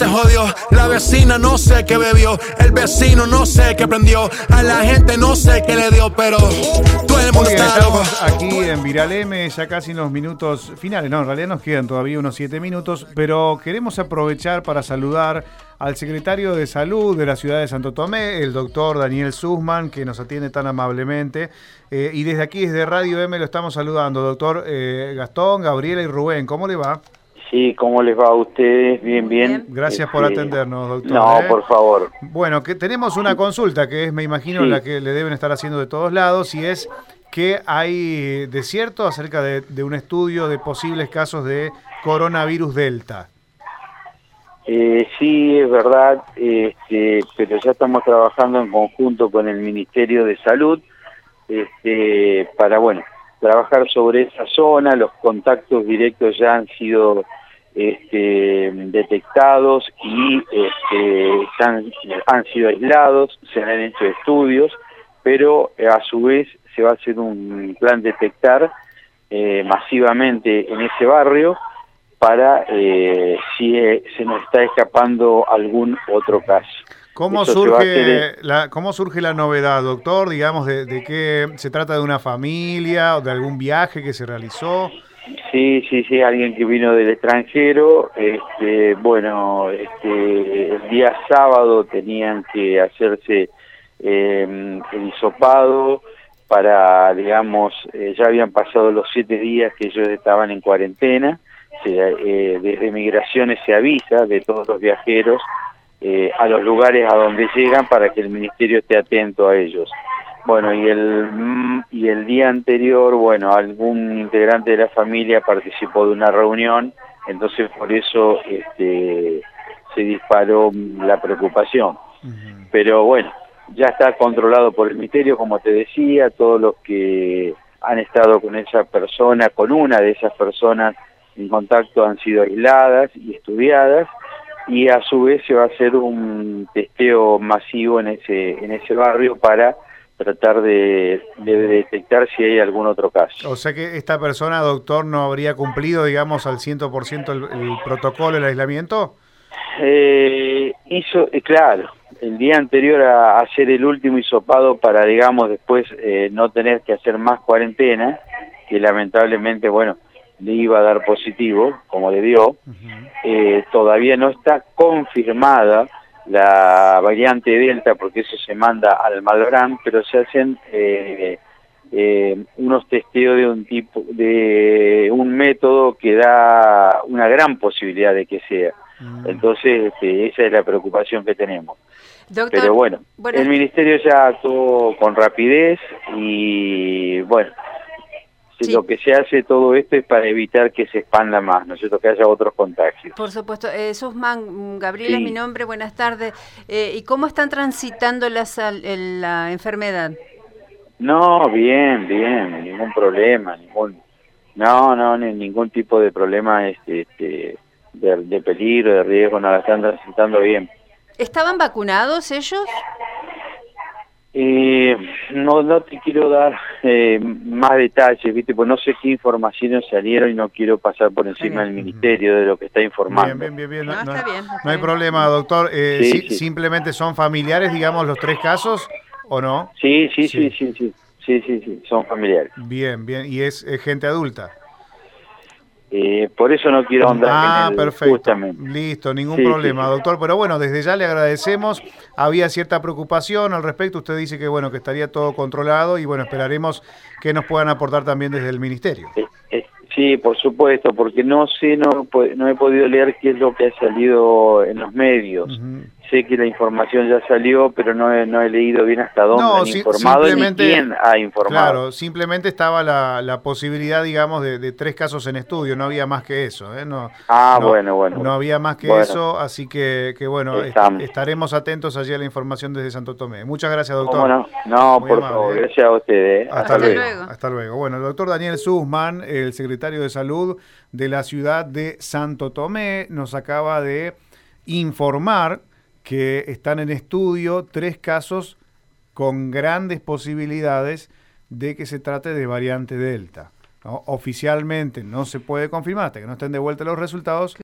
se jodió. La vecina no sé qué bebió. El vecino no sé qué prendió. A la gente no sé qué le dio, pero todo el mundo está estamos aquí en Viral M, ya casi unos minutos finales. No, en realidad nos quedan todavía unos siete minutos, pero queremos aprovechar para saludar al secretario de Salud de la ciudad de Santo Tomé, el doctor Daniel Sussman, que nos atiende tan amablemente. Eh, y desde aquí, desde Radio M, lo estamos saludando, doctor eh, Gastón, Gabriela y Rubén. ¿Cómo le va? Sí, ¿cómo les va a ustedes? Bien, bien. Gracias por Este, atendernos, doctor. No, ¿eh? por favor. Bueno, que tenemos una consulta que es, me imagino, Sí. la que le deben estar haciendo de todos lados y es que hay desierto acerca de, de un estudio de posibles casos de coronavirus delta. Eh, sí, es verdad, este, pero ya estamos trabajando en conjunto con el Ministerio de Salud este, para, bueno, trabajar sobre esa zona. Los contactos directos ya han sido este, detectados y este, están- han sido aislados, se han hecho estudios, pero eh, a su vez se va a hacer un plan detectar eh, masivamente en ese barrio para eh, si eh, se nos está escapando algún otro caso. ¿Cómo surge, la, ¿Cómo surge la novedad, doctor? Digamos, de, de qué se trata de una familia o de algún viaje que se realizó. Sí, sí, sí, alguien que vino del extranjero. Este, bueno, este, el día sábado tenían que hacerse eh, el hisopado para, digamos, eh, ya habían pasado los siete días que ellos estaban en cuarentena. Se, eh, desde Migraciones se avisa de todos los viajeros eh, a los lugares a donde llegan para que el ministerio esté atento a ellos. Bueno, y el, mm, y el día anterior, bueno, algún integrante de la familia participó de una reunión, entonces por eso este, se disparó la preocupación. Pero bueno, ya está controlado por el ministerio, como te decía, todos los que han estado con esa persona, con una de esas personas en contacto han sido aisladas y estudiadas y a su vez se va a hacer un testeo masivo en ese en ese barrio para tratar de, de detectar si hay algún otro caso. O sea que esta persona, doctor, no habría cumplido, digamos, al 100% el, el protocolo, el aislamiento. Eh, hizo, eh, claro, el día anterior a hacer el último hisopado para, digamos, después eh, no tener que hacer más cuarentena, que lamentablemente, bueno, le iba a dar positivo, como le dio, eh, todavía no está confirmada la variante Delta, porque eso se manda al Malbrán, pero se hacen eh, eh, unos testeos de un tipo, de un método que da una gran posibilidad de que sea. Entonces, este, esa es la preocupación que tenemos. Doctor, Pero bueno, bueno, el ministerio ya actuó con rapidez y bueno, Sí. lo que se hace todo esto es para evitar que se expanda más, ¿no es cierto? Que haya otros contagios. Por supuesto. Eh, Susman, Gabriela Sí. es mi nombre, buenas tardes. Eh, ¿Y cómo están transitando la, la enfermedad? No, bien, bien, ningún problema, ningún, no, no, ni- ningún tipo de problema este, este, de, de peligro, de riesgo, no la están transitando bien. ¿Estaban vacunados ellos? Eh, no, no te quiero dar eh, más detalles, ¿viste? Pues no sé qué informaciones salieron y no quiero pasar por encima del ministerio de lo que está informando. Bien, bien, bien, bien. No, está bien, está no hay bien. problema, doctor. Eh, Sí, si- sí. Simplemente son familiares, digamos, los tres casos, ¿o no? Sí, sí, Sí. sí, sí, sí, sí, sí, sí, son familiares. Bien, bien. Y es, gente adulta. Eh, por eso no quiero ahondar Ah, en el, perfecto. justamente. Listo, ningún Sí, problema, sí, doctor. Pero bueno, desde ya le agradecemos. Había cierta preocupación al respecto. Usted dice que bueno, que estaría todo controlado y bueno, esperaremos que nos puedan aportar también desde el ministerio. Eh, eh, sí, por supuesto, porque no sé, no, po- no he podido leer qué es lo que ha salido en los medios. Sé que la información ya salió, pero no he, no he leído bien hasta dónde No, han si- informado ni quién ha informado. Claro, simplemente estaba la, la posibilidad, digamos, de, de tres casos en estudio, no había más que eso. ¿eh? No, Ah, no- bueno, bueno. No había más que Bueno. eso, así que, que bueno, est- estaremos atentos allí a la información desde Santo Tomé. Muchas gracias, doctor. ¿Cómo no? No, por amable, favor, ¿eh? gracias a ustedes. ¿eh? Hasta, Hasta luego. luego. Hasta luego. Bueno, el doctor Daniel Sussman, el secretario de Salud de la ciudad de Santo Tomé, nos acaba de informar que están en estudio tres casos con grandes posibilidades de que se trate de variante Delta. ¿no? Oficialmente no se puede confirmar hasta que no estén de vuelta los resultados,